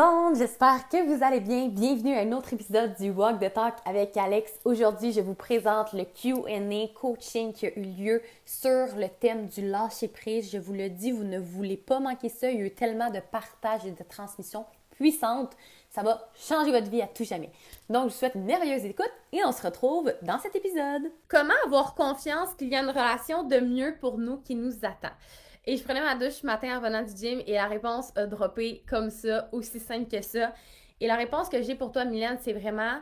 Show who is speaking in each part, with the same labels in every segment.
Speaker 1: Monde, j'espère que vous allez bien. Bienvenue à un autre épisode du Walk the Talk avec Alex. Aujourd'hui, je vous présente le Q&A coaching qui a eu lieu sur le thème du lâcher prise. Je vous le dis, vous ne voulez pas manquer ça. Il y a eu tellement de partage et de transmission puissante. Ça va changer votre vie à tout jamais. Donc, je vous souhaite une merveilleuse écoute et on se retrouve dans cet épisode. Comment avoir confiance qu'il y a une relation de mieux pour nous qui nous attend? Et je prenais ma douche ce matin en revenant du gym et la réponse a droppé comme ça, aussi simple que ça. Et la réponse que j'ai pour toi, Mylène, c'est vraiment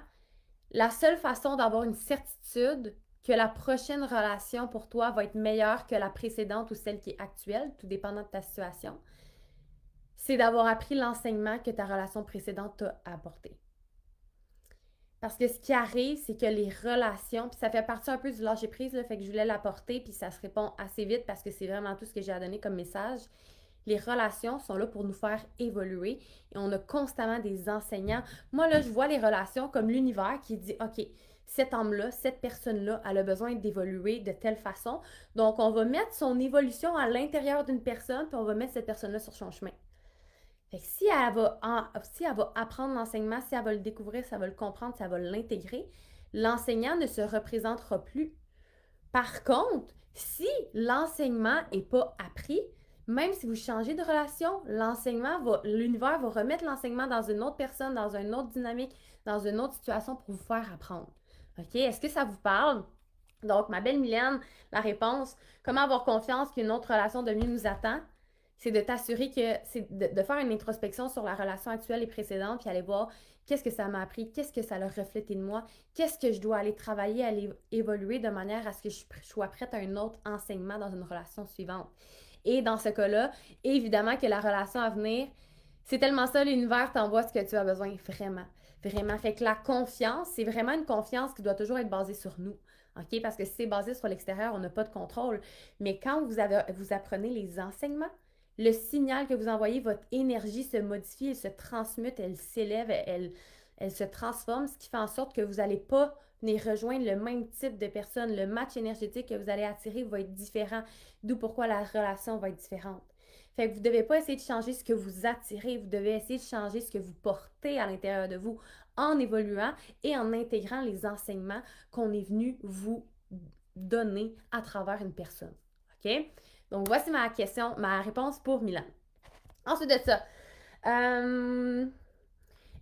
Speaker 1: la seule façon d'avoir une certitude que la prochaine relation pour toi va être meilleure que la précédente ou celle qui est actuelle, tout dépendant de ta situation, c'est d'avoir appris l'enseignement que ta relation précédente t'a apporté. Parce que ce qui arrive, c'est que les relations, puis ça fait partie un peu du lâcher prise, là, fait que je voulais l'apporter, puis ça se répond assez vite parce que c'est vraiment tout ce que j'ai à donner comme message. Les relations sont là pour nous faire évoluer et on a constamment des enseignants. Moi, là, je vois les relations comme l'univers qui dit OK, cet homme-là, cette personne-là, elle a besoin d'évoluer de telle façon. Donc, on va mettre son évolution à l'intérieur d'une personne, puis on va mettre cette personne-là sur son chemin. Fait que si elle va, si elle va apprendre l'enseignement, si elle va le découvrir, si elle va le comprendre, si elle va l'intégrer, l'enseignant ne se représentera plus. Par contre, si l'enseignement n'est pas appris, même si vous changez de relation, l'enseignement va, l'univers va remettre l'enseignement dans une autre personne, dans une autre dynamique, dans une autre situation pour vous faire apprendre. OK? Est-ce que ça vous parle? Donc, ma belle Mylène, la réponse, comment avoir confiance qu'une autre relation de mieux nous attend? C'est de t'assurer que c'est de, faire une introspection sur la relation actuelle et précédente, puis aller voir qu'est-ce que ça m'a appris, qu'est-ce que ça a reflété de moi, qu'est-ce que je dois aller travailler, aller évoluer de manière à ce que je sois prête à un autre enseignement dans une relation suivante. Et dans ce cas-là, évidemment que la relation à venir, c'est tellement ça, l'univers t'envoie ce que tu as besoin, vraiment. Vraiment. Fait que la confiance, c'est vraiment une confiance qui doit toujours être basée sur nous. OK? Parce que si c'est basé sur l'extérieur, on n'a pas de contrôle. Mais quand vous, avez, vous apprenez les enseignements, le signal que vous envoyez, votre énergie se modifie, elle se transmute, elle s'élève, elle, se transforme, ce qui fait en sorte que vous n'allez pas rejoindre le même type de personne. Le match énergétique que vous allez attirer va être différent, d'où pourquoi la relation va être différente. Fait que vous ne devez pas essayer de changer ce que vous attirez, vous devez essayer de changer ce que vous portez à l'intérieur de vous en évoluant et en intégrant les enseignements qu'on est venu vous donner à travers une personne. OK? Donc, voici ma question, ma réponse pour Milan. Ensuite de ça, euh,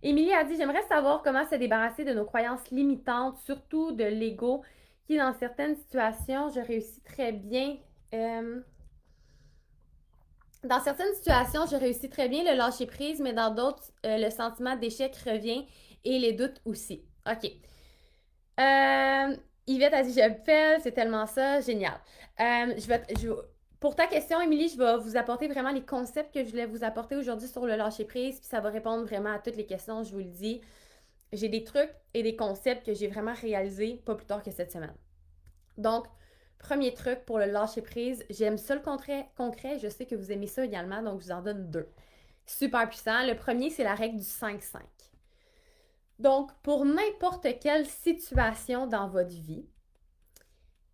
Speaker 1: a dit J'aimerais savoir comment se débarrasser de nos croyances limitantes, surtout de l'ego, qui, dans certaines situations, je réussis très bien. Euh, dans certaines situations, je réussis très bien le lâcher prise, mais dans d'autres, euh, le sentiment d'échec revient et les doutes aussi. OK. Yvette a dit Je c'est tellement ça, génial. je vais. Je, pour ta question, Émilie, je vais vous apporter vraiment les concepts que je voulais vous apporter aujourd'hui sur le lâcher prise, puis ça va répondre vraiment à toutes les questions, je vous le dis. J'ai des trucs et des concepts que j'ai vraiment réalisés pas plus tard que cette semaine. Donc, premier truc pour le lâcher prise, j'aime ça le concret, concret, je sais que vous aimez ça également, donc je vous en donne deux. Super puissant. Le premier, c'est la règle du 5-5. Donc, pour n'importe quelle situation dans votre vie,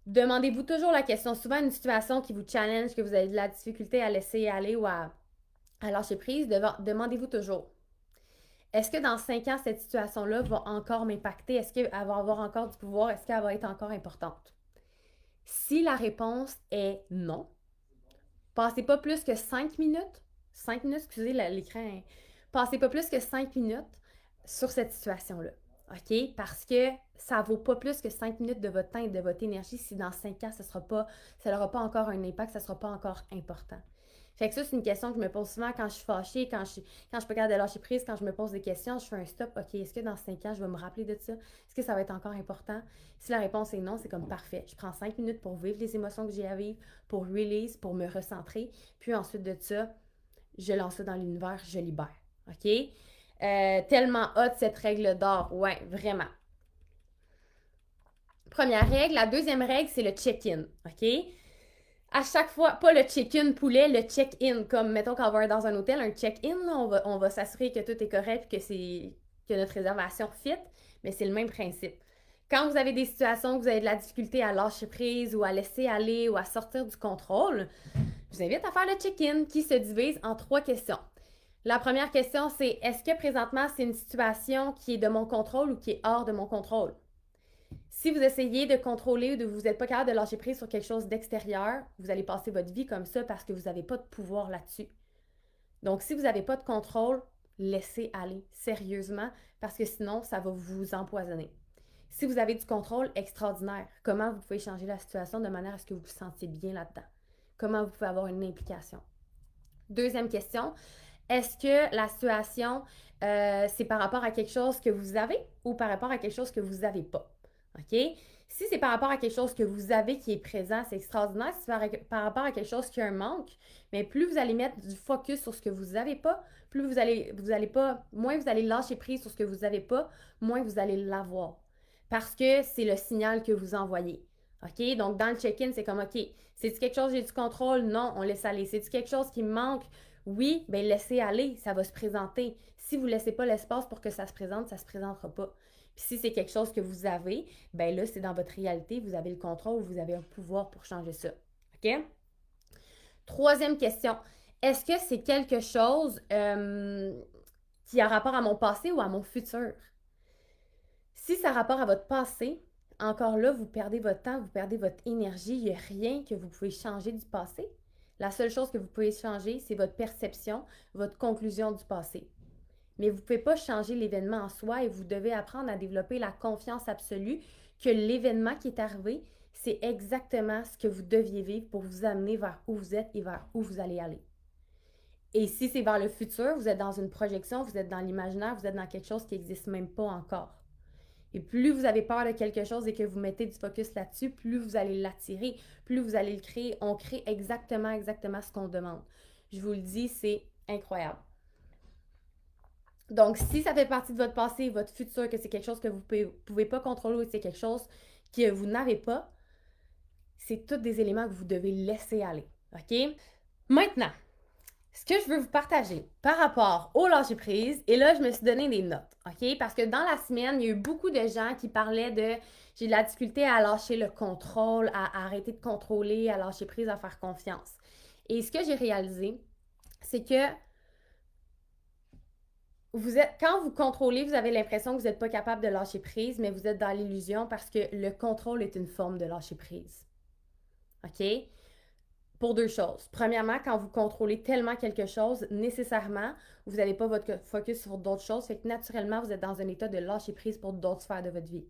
Speaker 1: Demandez-vous toujours la question. Souvent, une situation qui vous challenge, que vous avez de la difficulté à laisser aller ou à, lâcher prise, demandez-vous toujours. Est-ce que dans cinq ans, cette situation-là va encore m'impacter? Est-ce qu'elle va avoir encore du pouvoir? Est-ce qu'elle va être encore importante? Si la réponse est non, passez pas plus que cinq minutes, cinq minutes, excusez l'écran, passez pas plus que cinq minutes sur cette situation-là. OK? Parce que ça vaut pas plus que 5 minutes de votre temps et de votre énergie si dans 5 ans, ça sera pas, ça n'aura pas encore un impact, ça ne sera pas encore important. Fait que ça, c'est une question que je me pose souvent quand je suis fâchée, quand je, quand je peux pas de lâcher prise, quand je me pose des questions, je fais un stop. OK, est-ce que dans cinq ans, je vais me rappeler de ça? Est-ce que ça va être encore important? Si la réponse est non, c'est comme parfait. Je prends cinq minutes pour vivre les émotions que j'ai à vivre, pour release, pour me recentrer. Puis ensuite de ça, je lance ça dans l'univers, je libère. OK? Euh, tellement hot cette règle d'or. Ouais, vraiment. Première règle. La deuxième règle, c'est le check-in. OK? à chaque fois, pas le check-in poulet, le check-in. Comme, mettons, quand on va dans un hôtel, un check-in, on va, on va s'assurer que tout est correct que, c'est, que notre réservation fit, mais c'est le même principe. Quand vous avez des situations où vous avez de la difficulté à lâcher prise ou à laisser aller ou à sortir du contrôle, je vous invite à faire le check-in qui se divise en trois questions. La première question, c'est est-ce que présentement c'est une situation qui est de mon contrôle ou qui est hors de mon contrôle? Si vous essayez de contrôler ou de vous n'êtes pas capable de lâcher prise sur quelque chose d'extérieur, vous allez passer votre vie comme ça parce que vous n'avez pas de pouvoir là-dessus. Donc, si vous n'avez pas de contrôle, laissez aller sérieusement parce que sinon, ça va vous empoisonner. Si vous avez du contrôle, extraordinaire. Comment vous pouvez changer la situation de manière à ce que vous vous sentiez bien là-dedans? Comment vous pouvez avoir une implication? Deuxième question, est-ce que la situation, euh, c'est par rapport à quelque chose que vous avez ou par rapport à quelque chose que vous n'avez pas? OK? Si c'est par rapport à quelque chose que vous avez qui est présent, c'est extraordinaire. Si c'est par, rapport à quelque chose qui a un manque, mais plus vous allez mettre du focus sur ce que vous n'avez pas, plus vous allez, vous allez pas, moins vous allez lâcher prise sur ce que vous n'avez pas, moins vous allez l'avoir. Parce que c'est le signal que vous envoyez. OK? Donc, dans le check-in, c'est comme, OK, c'est-tu quelque chose, j'ai du contrôle? Non, on laisse aller. C'est-tu quelque chose qui me manque? Oui, bien, laissez aller, ça va se présenter. Si vous ne laissez pas l'espace pour que ça se présente, ça ne se présentera pas. Puis si c'est quelque chose que vous avez, ben là, c'est dans votre réalité, vous avez le contrôle, vous avez un pouvoir pour changer ça. OK? Troisième question. Est-ce que c'est quelque chose euh, qui a rapport à mon passé ou à mon futur? Si ça a rapport à votre passé, encore là, vous perdez votre temps, vous perdez votre énergie. Il n'y a rien que vous pouvez changer du passé. La seule chose que vous pouvez changer, c'est votre perception, votre conclusion du passé. Mais vous ne pouvez pas changer l'événement en soi et vous devez apprendre à développer la confiance absolue que l'événement qui est arrivé, c'est exactement ce que vous deviez vivre pour vous amener vers où vous êtes et vers où vous allez aller. Et si c'est vers le futur, vous êtes dans une projection, vous êtes dans l'imaginaire, vous êtes dans quelque chose qui n'existe même pas encore. Et plus vous avez peur de quelque chose et que vous mettez du focus là-dessus, plus vous allez l'attirer, plus vous allez le créer. On crée exactement, exactement ce qu'on demande. Je vous le dis, c'est incroyable. Donc, si ça fait partie de votre passé, votre futur, que c'est quelque chose que vous ne pouvez, pas contrôler ou que c'est quelque chose que vous n'avez pas, c'est tous des éléments que vous devez laisser aller. OK? Maintenant, ce que je veux vous partager par rapport au lâcher prise, et là, je me suis donné des notes, OK? Parce que dans la semaine, il y a eu beaucoup de gens qui parlaient de j'ai de la difficulté à lâcher le contrôle, à arrêter de contrôler, à lâcher prise, à faire confiance. Et ce que j'ai réalisé, c'est que vous êtes, quand vous contrôlez, vous avez l'impression que vous n'êtes pas capable de lâcher prise, mais vous êtes dans l'illusion parce que le contrôle est une forme de lâcher prise. OK? Pour deux choses. Premièrement, quand vous contrôlez tellement quelque chose, nécessairement, vous n'avez pas votre focus sur d'autres choses, fait que naturellement, vous êtes dans un état de lâcher prise pour d'autres sphères de votre vie.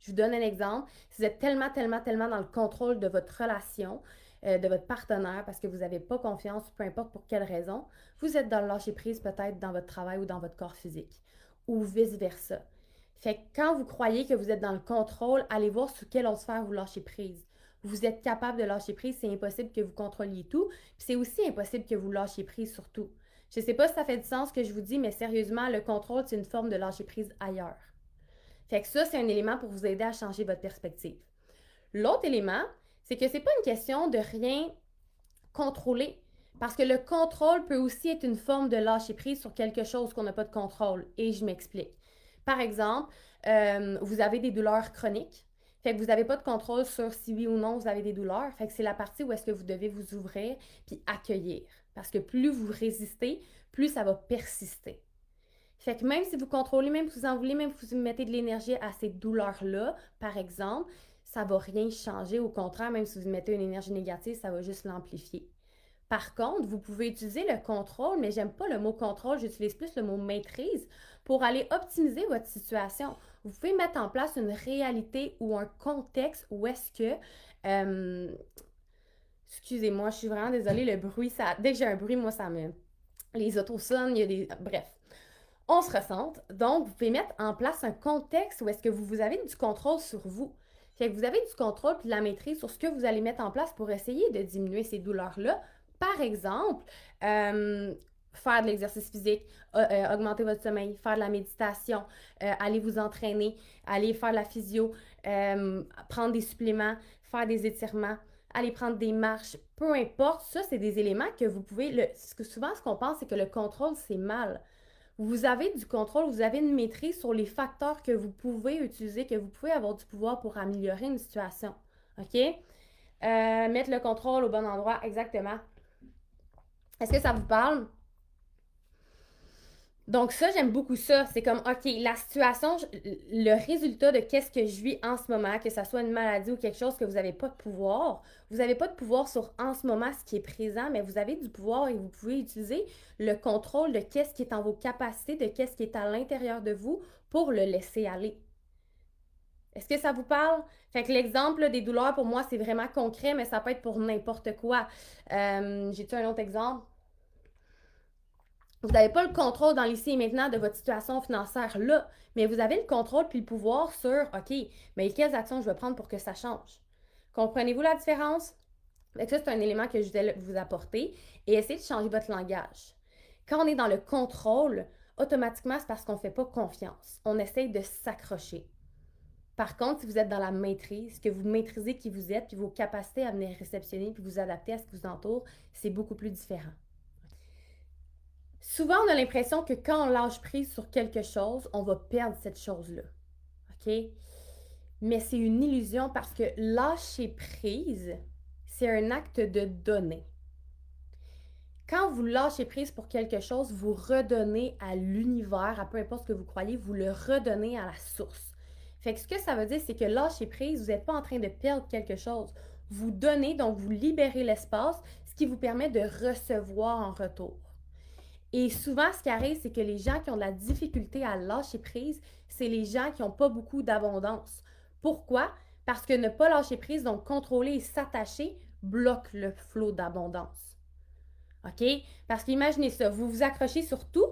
Speaker 1: Je vous donne un exemple. Si vous êtes tellement, tellement, tellement dans le contrôle de votre relation, euh, de votre partenaire parce que vous n'avez pas confiance, peu importe pour quelle raison, vous êtes dans le lâcher prise peut-être dans votre travail ou dans votre corps physique ou vice-versa. Fait que quand vous croyez que vous êtes dans le contrôle, allez voir sur quelle autre sphère vous lâchez prise. Vous êtes capable de lâcher prise, c'est impossible que vous contrôliez tout, puis c'est aussi impossible que vous lâchiez prise sur tout. Je ne sais pas si ça fait du sens ce que je vous dis, mais sérieusement, le contrôle, c'est une forme de lâcher prise ailleurs. Fait que ça, c'est un élément pour vous aider à changer votre perspective. L'autre élément, c'est que c'est pas une question de rien contrôler. Parce que le contrôle peut aussi être une forme de lâcher prise sur quelque chose qu'on n'a pas de contrôle. Et je m'explique. Par exemple, euh, vous avez des douleurs chroniques. Fait que vous n'avez pas de contrôle sur si oui ou non vous avez des douleurs. Fait que c'est la partie où est-ce que vous devez vous ouvrir puis accueillir. Parce que plus vous résistez, plus ça va persister. Fait que même si vous contrôlez, même si vous en voulez, même si vous mettez de l'énergie à ces douleurs-là, par exemple, ça va rien changer. Au contraire, même si vous mettez une énergie négative, ça va juste l'amplifier. Par contre, vous pouvez utiliser le contrôle, mais j'aime pas le mot contrôle, j'utilise plus le mot maîtrise pour aller optimiser votre situation. Vous pouvez mettre en place une réalité ou un contexte où est-ce que euh, Excusez-moi, je suis vraiment désolée, le bruit, ça. Dès que j'ai un bruit, moi, ça me. Les autos sonnent, il y a des. Bref. On se ressente. Donc, vous pouvez mettre en place un contexte où est-ce que vous, vous avez du contrôle sur vous. Fait que vous avez du contrôle et de la maîtrise sur ce que vous allez mettre en place pour essayer de diminuer ces douleurs-là. Par exemple, euh, faire de l'exercice physique, euh, augmenter votre sommeil, faire de la méditation, euh, aller vous entraîner, aller faire de la physio, prendre des suppléments, faire des étirements, aller prendre des marches, peu importe. Ça, c'est des éléments que vous pouvez. Le, souvent, ce qu'on pense, c'est que le contrôle, c'est mal. Vous avez du contrôle, vous avez une maîtrise sur les facteurs que vous pouvez utiliser, que vous pouvez avoir du pouvoir pour améliorer une situation. OK? Euh, mettre le contrôle au bon endroit, exactement. Est-ce que ça vous parle? Donc ça, j'aime beaucoup ça. C'est comme, OK, la situation, le résultat de qu'est-ce que je vis en ce moment, que ce soit une maladie ou quelque chose que vous n'avez pas de pouvoir, vous n'avez pas de pouvoir sur en ce moment ce qui est présent, mais vous avez du pouvoir et vous pouvez utiliser le contrôle de qu'est-ce qui est en vos capacités, de qu'est-ce qui est à l'intérieur de vous pour le laisser aller. Est-ce que ça vous parle? Fait que l'exemple des douleurs, pour moi, c'est vraiment concret, mais ça peut être pour n'importe quoi. Euh, j'ai-tu un autre exemple? Vous n'avez pas le contrôle dans l'ici et maintenant de votre situation financière là, mais vous avez le contrôle puis le pouvoir sur OK, mais quelles actions je vais prendre pour que ça change? Comprenez-vous la différence? ça, c'est un élément que je vais vous apporter et essayez de changer votre langage. Quand on est dans le contrôle, automatiquement, c'est parce qu'on ne fait pas confiance. On essaye de s'accrocher. Par contre, si vous êtes dans la maîtrise, que vous maîtrisez qui vous êtes, puis vos capacités à venir réceptionner, puis vous adapter à ce qui vous entoure, c'est beaucoup plus différent. Souvent, on a l'impression que quand on lâche prise sur quelque chose, on va perdre cette chose-là. OK? Mais c'est une illusion parce que lâcher prise, c'est un acte de donner. Quand vous lâchez prise pour quelque chose, vous redonnez à l'univers, à peu importe ce que vous croyez, vous le redonnez à la source. Fait que ce que ça veut dire, c'est que lâcher prise, vous n'êtes pas en train de perdre quelque chose. Vous donnez, donc vous libérez l'espace, ce qui vous permet de recevoir en retour. Et souvent, ce qui arrive, c'est que les gens qui ont de la difficulté à lâcher prise, c'est les gens qui n'ont pas beaucoup d'abondance. Pourquoi? Parce que ne pas lâcher prise, donc contrôler et s'attacher, bloque le flot d'abondance. OK? Parce qu'imaginez ça, vous vous accrochez sur tout,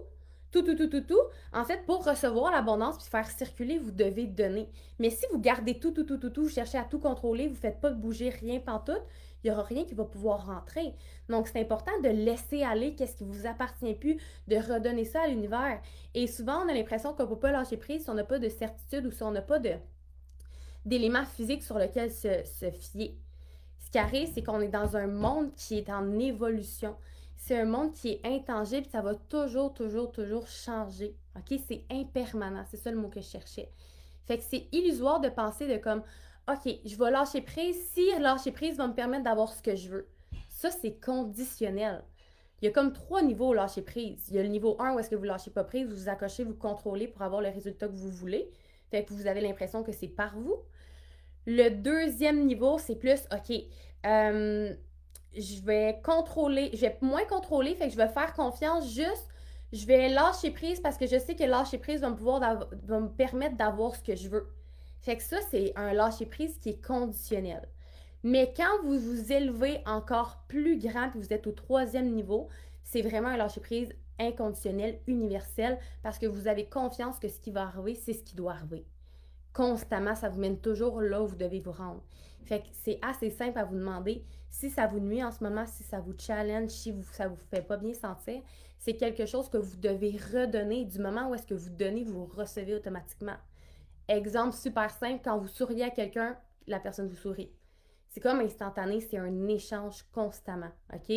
Speaker 1: tout, tout, tout, tout, tout. En fait, pour recevoir l'abondance puis faire circuler, vous devez donner. Mais si vous gardez tout, tout, tout, tout, tout, vous cherchez à tout contrôler, vous ne faites pas bouger rien pantoute, il n'y aura rien qui va pouvoir rentrer. Donc, c'est important de laisser aller qu'est-ce qui vous appartient plus, de redonner ça à l'univers. Et souvent, on a l'impression qu'on ne peut pas lâcher prise si on n'a pas de certitude ou si on n'a pas d'éléments physiques sur lesquels se, se fier. Ce qui arrive, c'est qu'on est dans un monde qui est en évolution. C'est un monde qui est intangible, ça va toujours, toujours, toujours changer. C'est impermanent. C'est ça le mot que je cherchais. C'est illusoire de penser de comme, OK, je vais lâcher prise. Si lâcher prise va me permettre d'avoir ce que je veux. Ça, c'est conditionnel. Il y a comme trois niveaux au lâcher prise. Il y a le niveau 1 où est-ce que vous lâchez pas prise, vous vous accrochez, vous contrôlez pour avoir le résultat que vous voulez. Fait que vous avez l'impression que c'est par vous. Le deuxième niveau, c'est plus, OK, euh, je vais contrôler, je vais moins contrôler, fait que je vais faire confiance juste, je vais lâcher prise parce que je sais que lâcher prise va me permettre d'avoir ce que je veux. Fait que ça, c'est un lâcher-prise qui est conditionnel. Mais quand vous vous élevez encore plus grand, que vous êtes au troisième niveau, c'est vraiment un lâcher-prise inconditionnel, universel, parce que vous avez confiance que ce qui va arriver, c'est ce qui doit arriver. Constamment, ça vous mène toujours là où vous devez vous rendre. Fait que c'est assez simple à vous demander si ça vous nuit en ce moment, si ça vous challenge, si vous, ça vous fait pas bien sentir. C'est quelque chose que vous devez redonner. Du moment où est-ce que vous donnez, vous recevez automatiquement. Exemple super simple, quand vous souriez à quelqu'un, la personne vous sourit. C'est comme instantané, c'est un échange constamment, OK?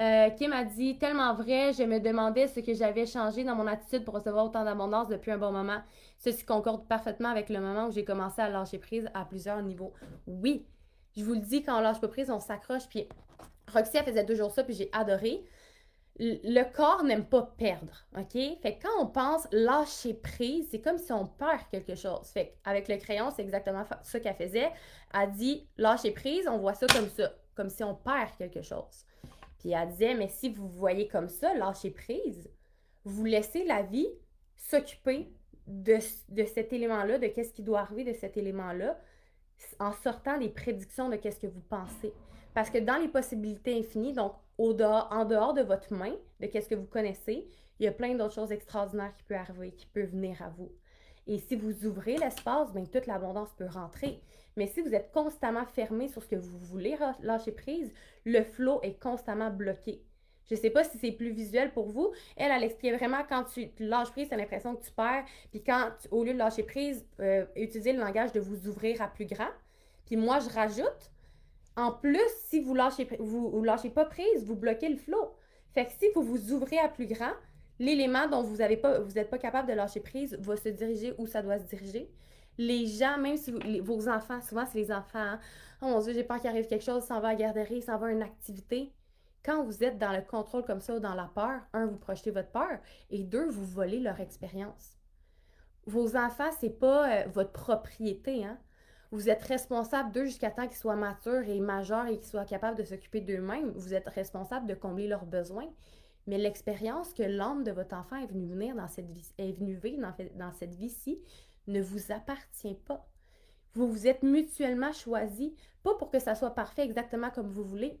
Speaker 1: Euh, Kim a dit tellement vrai, je me demandais ce que j'avais changé dans mon attitude pour recevoir autant d'abondance depuis un bon moment. Ceci concorde parfaitement avec le moment où j'ai commencé à lâcher prise à plusieurs niveaux. Oui, je vous le dis, quand on lâche pas prise, on s'accroche. Puis Roxy, elle faisait toujours ça, puis j'ai adoré le corps n'aime pas perdre, OK? Fait que quand on pense lâcher prise, c'est comme si on perd quelque chose. Fait avec le crayon, c'est exactement ça qu'elle faisait. Elle dit lâcher prise, on voit ça comme ça, comme si on perd quelque chose. Puis elle disait, mais si vous voyez comme ça, lâcher prise, vous laissez la vie s'occuper de, cet élément-là, de qu'est-ce qui doit arriver de cet élément-là. en sortant des prédictions de qu'est-ce que vous pensez. Parce que dans les possibilités infinies, donc en dehors de votre main, de qu'est-ce que vous connaissez, il y a plein d'autres choses extraordinaires qui peuvent arriver, qui peuvent venir à vous. Et si vous ouvrez l'espace, bien, toute l'abondance peut rentrer. Mais si vous êtes constamment fermé sur ce que vous voulez lâcher prise, le flot est constamment bloqué. Je ne sais pas si c'est plus visuel pour vous. Elle, elle expliquait vraiment quand tu lâches prise, tu as l'impression que tu perds. Puis quand, au lieu de lâcher prise, euh, utilisez le langage de vous ouvrir à plus grand. Puis moi, je rajoute, en plus, si vous lâchez, lâchez pas prise, vous bloquez le flot. Fait que si vous vous ouvrez à plus grand, l'élément dont vous n'êtes pas, pas capable de lâcher prise va se diriger où ça doit se diriger. Les gens, même si vos enfants, souvent c'est les enfants, hein. oh mon Dieu, j'ai peur qu'il arrive quelque chose, s'en va à la garderie, s'en va à une activité. Quand vous êtes dans le contrôle comme ça ou dans la peur, un, vous projetez votre peur et deux, vous volez leur expérience. Vos enfants, c'est pas euh, votre propriété, hein? Vous êtes responsable d'eux jusqu'à temps qu'ils soient matures et majeurs et qu'ils soient capables de s'occuper d'eux-mêmes. Vous êtes responsable de combler leurs besoins. Mais l'expérience que l'âme de votre enfant est venue venir dans cette vie, est venue vivre dans, cette vie-ci ne vous appartient pas. Vous vous êtes mutuellement choisis, pas pour que ça soit parfait exactement comme vous voulez,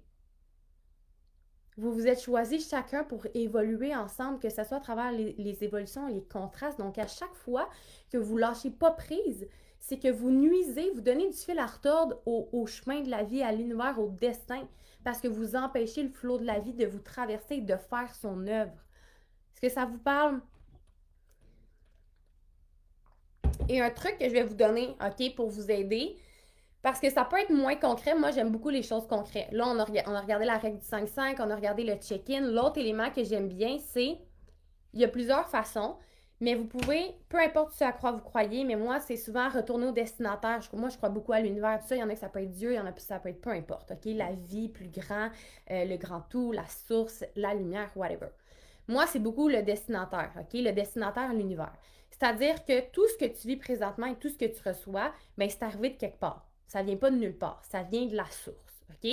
Speaker 1: vous vous êtes choisis chacun pour évoluer ensemble, que ce soit à travers les, évolutions et les contrastes. Donc, à chaque fois que vous lâchez pas prise, c'est que vous nuisez, vous donnez du fil à retordre au, chemin de la vie, à l'univers, au destin, parce que vous empêchez le flot de la vie de vous traverser et de faire son œuvre. Est-ce que ça vous parle? Et un truc que je vais vous donner, OK, pour vous aider, parce que ça peut être moins concret. Moi, j'aime beaucoup les choses concrètes. Là, on a, on a regardé la règle du 5-5, on a regardé le check-in. L'autre élément que j'aime bien, c'est il y a plusieurs façons, mais vous pouvez, peu importe ce à quoi vous croyez, mais moi, c'est souvent retourner au destinataire. moi, je crois beaucoup à l'univers. Il y en a que ça peut être Dieu, il y en a que ça peut être peu importe, OK? La vie plus grand, euh, le grand tout, la source, la lumière, whatever. Moi, c'est beaucoup le destinataire, OK? Le destinataire, l'univers. C'est-à-dire que tout ce que tu vis présentement et tout ce que tu reçois, bien, c'est arrivé de quelque part. Ça vient pas de nulle part. Ça vient de la source. OK?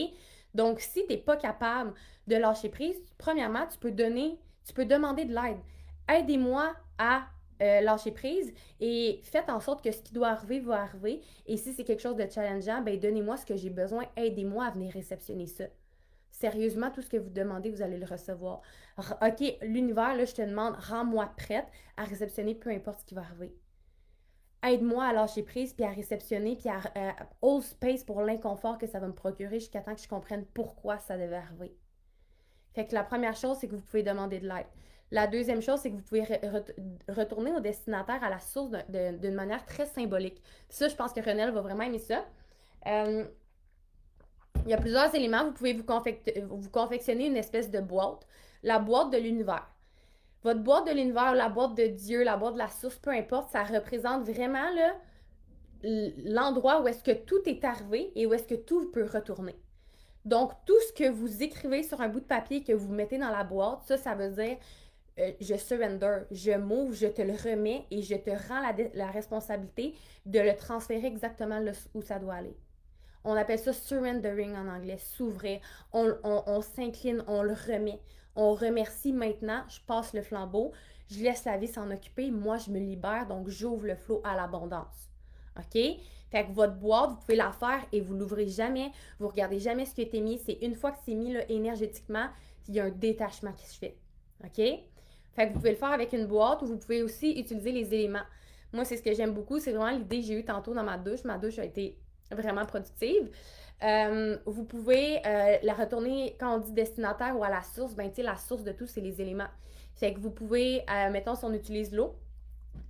Speaker 1: Donc, si tu n'es pas capable de lâcher prise, premièrement, tu peux donner, tu peux demander de l'aide. Aidez-moi à euh, lâcher prise et faites en sorte que ce qui doit arriver va arriver. Et si c'est quelque chose de challengeant, ben donnez-moi ce que j'ai besoin. Aidez-moi à venir réceptionner ça. Sérieusement, tout ce que vous demandez, vous allez le recevoir. OK, l'univers, là, je te demande, rends-moi prête à réceptionner peu importe ce qui va arriver aide-moi à lâcher prise, puis à réceptionner, puis à, hold space pour l'inconfort que ça va me procurer jusqu'à temps que je comprenne pourquoi ça devait arriver. Fait que la première chose, c'est que vous pouvez demander de l'aide. La deuxième chose, c'est que vous pouvez retourner au destinataire à la source d'une manière très symbolique. Ça, je pense que Renelle va vraiment aimer ça. Euh, il y a plusieurs éléments. Vous pouvez vous confectionner une espèce de boîte, la boîte de l'univers. Votre boîte de l'univers, la boîte de Dieu, la boîte de la source, peu importe, ça représente vraiment l'endroit où est-ce que tout est arrivé et où est-ce que tout peut retourner. Donc, tout ce que vous écrivez sur un bout de papier que vous mettez dans la boîte, ça, ça veut dire euh, je surrender, je m'ouvre, je te le remets et je te rends la, responsabilité de le transférer exactement où ça doit aller. On appelle ça surrendering en anglais, s'ouvrir. on s'incline, on le remet on remercie maintenant, je passe le flambeau, je laisse la vie s'en occuper, moi je me libère, donc j'ouvre le flot à l'abondance. OK? Fait que votre boîte, vous pouvez la faire et vous l'ouvrez jamais, vous regardez jamais ce qui a été mis. C'est une fois que c'est mis là, énergétiquement, il y a un détachement qui se fait. OK? Fait que vous pouvez le faire avec une boîte ou vous pouvez aussi utiliser les éléments. Moi, c'est ce que j'aime beaucoup. C'est vraiment l'idée que j'ai eue tantôt dans ma douche. Ma douche a été vraiment productive. Euh, vous pouvez euh, la retourner quand on dit destinataire ou à la source. Ben, tu sais, la source de tout, c'est les éléments. C'est que vous pouvez, euh, mettons, si on utilise l'eau,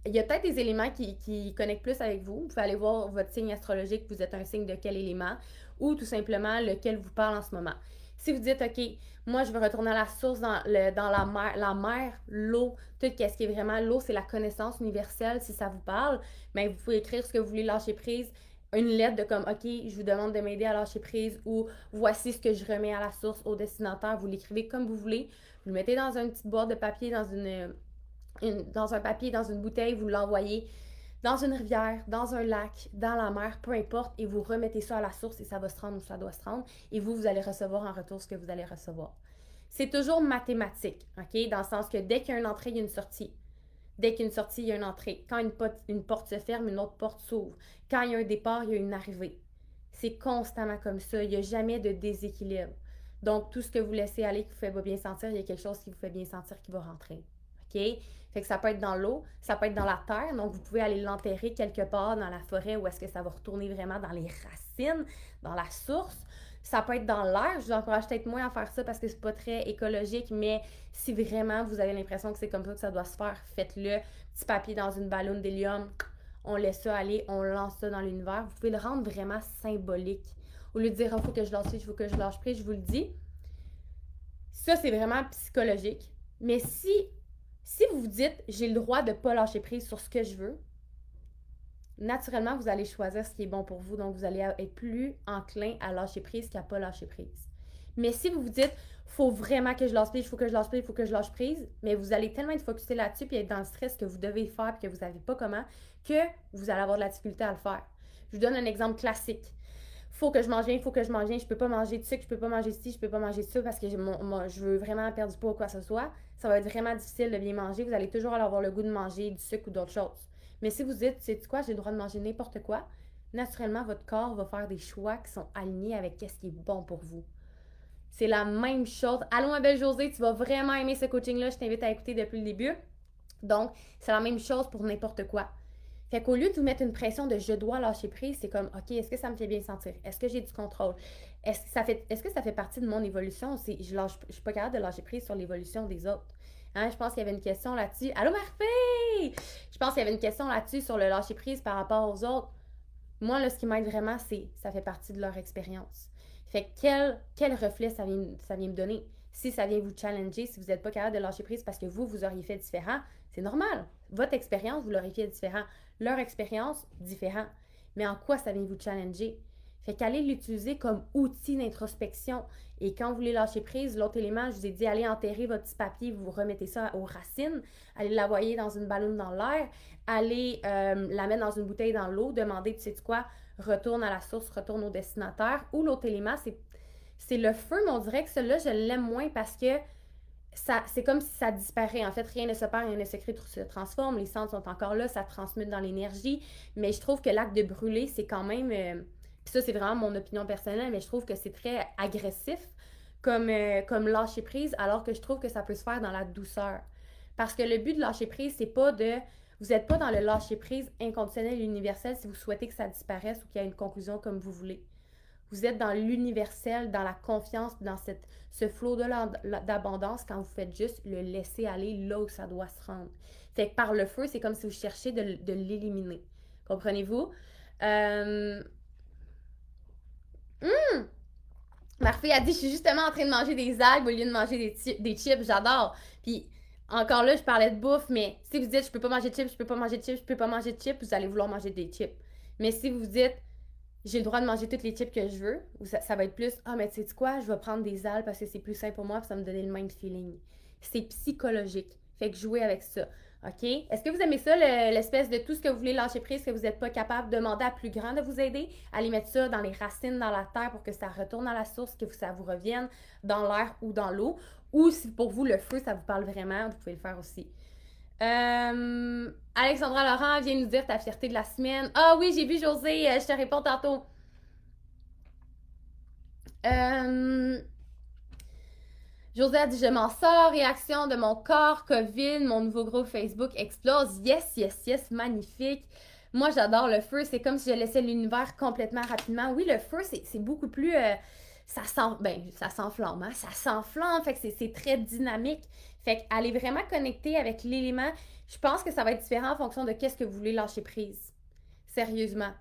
Speaker 1: il y a peut-être des éléments qui, qui, connectent plus avec vous. Vous pouvez aller voir votre signe astrologique, vous êtes un signe de quel élément, ou tout simplement lequel vous parle en ce moment. Si vous dites, OK, moi, je veux retourner à la source dans, la mer, la mer, l'eau, tout ce qui est vraiment l'eau, c'est la connaissance universelle, si ça vous parle, mais ben, vous pouvez écrire ce que vous voulez lâcher prise une lettre de comme OK, je vous demande de m'aider à lâcher prise ou voici ce que je remets à la source au destinataire. Vous l'écrivez comme vous voulez. Vous le mettez dans une petite boîte de papier, dans une, dans un papier, dans une bouteille, vous l'envoyez dans une rivière, dans un lac, dans la mer, peu importe, et vous remettez ça à la source et ça va se rendre où ça doit se rendre. Et vous, vous allez recevoir en retour ce que vous allez recevoir. C'est toujours mathématique, OK? Dans le sens que dès qu'il y a une entrée, il y a une sortie. Dès qu'il y a une sortie, il y a une entrée. Quand une, porte, se ferme, une autre porte s'ouvre. Quand il y a un départ, il y a une arrivée. C'est constamment comme ça. Il n'y a jamais de déséquilibre. Donc, tout ce que vous laissez aller qui vous fait pas bien sentir, il y a quelque chose qui vous fait bien sentir qui va rentrer. Fait que ça peut être dans l'eau, ça peut être dans la terre. Donc, vous pouvez aller l'enterrer quelque part dans la forêt où est-ce que ça va retourner vraiment dans les racines, dans la source. Ça peut être dans l'air. Je vous encourage peut-être moins à faire ça parce que c'est pas très écologique, mais si vraiment vous avez l'impression que c'est comme ça que ça doit se faire, faites-le. Petit papier dans une ballonne d'hélium, on laisse ça aller, on lance ça dans l'univers. Vous pouvez le rendre vraiment symbolique. Au lieu de dire, il oh, faut que je lâche il faut que je lâche prise, je vous le dis. Ça, c'est vraiment psychologique. Mais si, si vous vous dites, j'ai le droit de ne pas lâcher prise sur ce que je veux, naturellement, vous allez choisir ce qui est bon pour vous. Donc, vous allez être plus enclin à lâcher prise qu'à pas lâcher prise. Mais si vous vous dites, faut vraiment que je lâche prise, il faut que je lâche prise, il faut que je lâche prise, mais vous allez tellement être focusé là-dessus et être dans le stress que vous devez faire et que vous savez pas comment, que vous allez avoir de la difficulté à le faire. Je vous donne un exemple classique. Faut que je mange bien, il faut que je mange bien, je peux pas manger de sucre, je peux pas manger ci, je peux pas manger ça parce que je veux vraiment perdre du poids ou quoi que ce soit. Ça va être vraiment difficile de bien manger. Vous allez toujours avoir le goût de manger du sucre ou d'autres choses. Mais si vous dites, c'est quoi, j'ai le droit de manger n'importe quoi, naturellement, votre corps va faire des choix qui sont alignés avec ce qui est bon pour vous. C'est la même chose. Allons, ma belle Josée, tu vas vraiment aimer ce coaching-là. Je t'invite à écouter depuis le début. Donc, c'est la même chose pour n'importe quoi. Fait qu'au lieu de vous mettre une pression de je dois lâcher prise, c'est comme OK, est-ce que ça me fait bien sentir? Est-ce que j'ai du contrôle? Est-ce que ça fait est-ce que ça fait partie de mon évolution? Je lâche je suis pas capable de lâcher prise sur l'évolution des autres. Hein, je pense qu'il y avait une question là-dessus. Allô Marfé! Je pense qu'il y avait une question là-dessus sur le lâcher prise par rapport aux autres. Moi, là, ce qui m'aide vraiment, c'est ça fait partie de leur expérience. Fait quel, quel reflet ça vient, ça vient me donner? Si ça vient vous challenger, si vous n'êtes pas capable de lâcher prise parce que vous, vous auriez fait différent, c'est normal. Votre expérience, vous l'auriez fait différent. Leur expérience, différent. Mais en quoi ça vient vous challenger? Fait qu'allez l'utiliser comme outil d'introspection. Et quand vous voulez lâcher prise, l'autre élément, je vous ai dit, allez enterrer votre petit papier, vous remettez ça aux racines, allez l'envoyer dans une ballonne dans l'air, allez euh, la mettre dans une bouteille dans l'eau, demandez, tu sais quoi, retourne à la source, retourne au destinataire. Ou l'autre élément, c'est le feu, mais on dirait que celui-là, je l'aime moins parce que ça, c'est comme si ça disparaît. En fait, rien ne se perd, rien ne se crée, tout se transforme. Les centres sont encore là, ça transmute dans l'énergie. Mais je trouve que l'acte de brûler, c'est quand même. Euh, ça, c'est vraiment mon opinion personnelle, mais je trouve que c'est très agressif comme, euh, comme lâcher prise, alors que je trouve que ça peut se faire dans la douceur. Parce que le but de lâcher prise, c'est pas de vous n'êtes pas dans le lâcher prise inconditionnel universel si vous souhaitez que ça disparaisse ou qu'il y ait une conclusion comme vous voulez. Vous êtes dans l'universel, dans la confiance, dans cette, ce flot d'abondance quand vous faites juste le laisser aller là où ça doit se rendre. Fait que par le feu, c'est comme si vous cherchiez de, l'éliminer. Comprenez-vous? Euh... Hum! a dit, je suis justement en train de manger des algues au lieu de manger des, des chips. J'adore. Puis encore là, je parlais de bouffe, mais si vous dites je peux pas manger de chips, je peux pas manger de chips, je peux pas manger de chips, vous allez vouloir manger des chips. Mais si vous dites j'ai le droit de manger toutes les chips que je veux, ça, va être plus ah, mais tu sais quoi, je vais prendre des algues parce que c'est plus simple pour moi, puis ça me donner le même feeling. C'est psychologique. Fait que jouez avec ça. OK? Est-ce que vous aimez ça, l'espèce de tout ce que vous voulez lâcher prise, que vous n'êtes pas capable de demander à plus grand de vous aider? Allez mettre ça dans les racines, dans la terre pour que ça retourne à la source, que ça vous revienne dans l'air ou dans l'eau. Ou si pour vous, le feu, ça vous parle vraiment, vous pouvez le faire aussi. Euh, Alexandra Laurent vient nous dire ta fierté de la semaine. Ah oui, j'ai vu José, euh, je te réponds tantôt. Euh, José a dit Je m'en sors, réaction de mon corps, COVID, mon nouveau groupe Facebook explose. Yes, yes, yes, magnifique. Moi, j'adore le feu. C'est comme si je laissais l'univers complètement rapidement. Oui, le feu, c'est beaucoup plus ça ben, ça s'enflamme, hein? ça s'enflamme, fait que c'est très dynamique. Fait qu'aller vraiment connecter avec l'élément, je pense que ça va être différent en fonction de qu'est-ce que vous voulez lâcher prise. Sérieusement.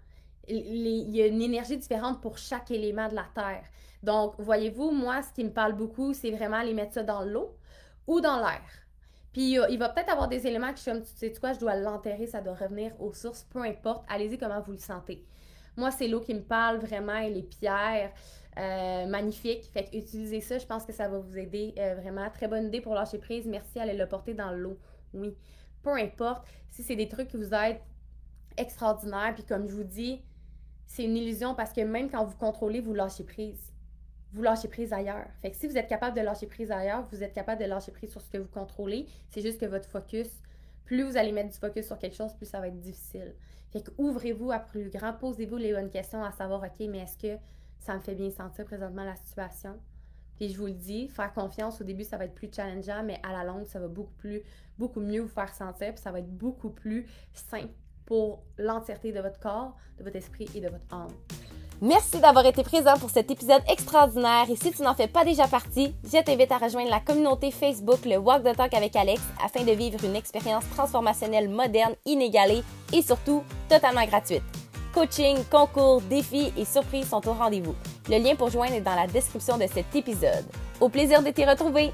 Speaker 1: Il y a une énergie différente pour chaque élément de la Terre. Donc, voyez-vous, moi, ce qui me parle beaucoup, c'est vraiment aller mettre ça dans l'eau ou dans l'air. Puis, il va peut-être avoir des éléments qui sont, tu sais quoi, je dois l'enterrer, ça doit revenir aux sources, peu importe. Allez-y comment vous le sentez. Moi, c'est l'eau qui me parle vraiment les pierres. Euh, magnifique. Fait que utilisez ça, je pense que ça va vous aider euh, vraiment. Très bonne idée pour lâcher prise. Merci, allez le porter dans l'eau. Oui. Peu importe si c'est des trucs qui vous aident extraordinaires. Puis comme je vous dis, c'est une illusion parce que même quand vous contrôlez, vous lâchez prise. Vous lâchez prise ailleurs. Fait que si vous êtes capable de lâcher prise ailleurs, vous êtes capable de lâcher prise sur ce que vous contrôlez. C'est juste que votre focus plus vous allez mettre du focus sur quelque chose, plus ça va être difficile. Fait que ouvrez-vous à plus grand, posez-vous les bonnes questions à savoir, OK, mais est-ce que ça me fait bien sentir présentement la situation? Puis je vous le dis, faire confiance au début, ça va être plus challengeant, mais à la longue, ça va beaucoup plus, beaucoup mieux vous faire sentir, puis ça va être beaucoup plus simple pour l'entièreté de votre corps, de votre esprit et de votre âme.
Speaker 2: Merci d'avoir été présent pour cet épisode extraordinaire et si tu n'en fais pas déjà partie, je t'invite à rejoindre la communauté Facebook le Walk the Talk avec Alex afin de vivre une expérience transformationnelle moderne, inégalée et surtout totalement gratuite. Coaching, concours, défis et surprises sont au rendez-vous. Le lien pour joindre est dans la description de cet épisode. Au plaisir de t'y retrouver!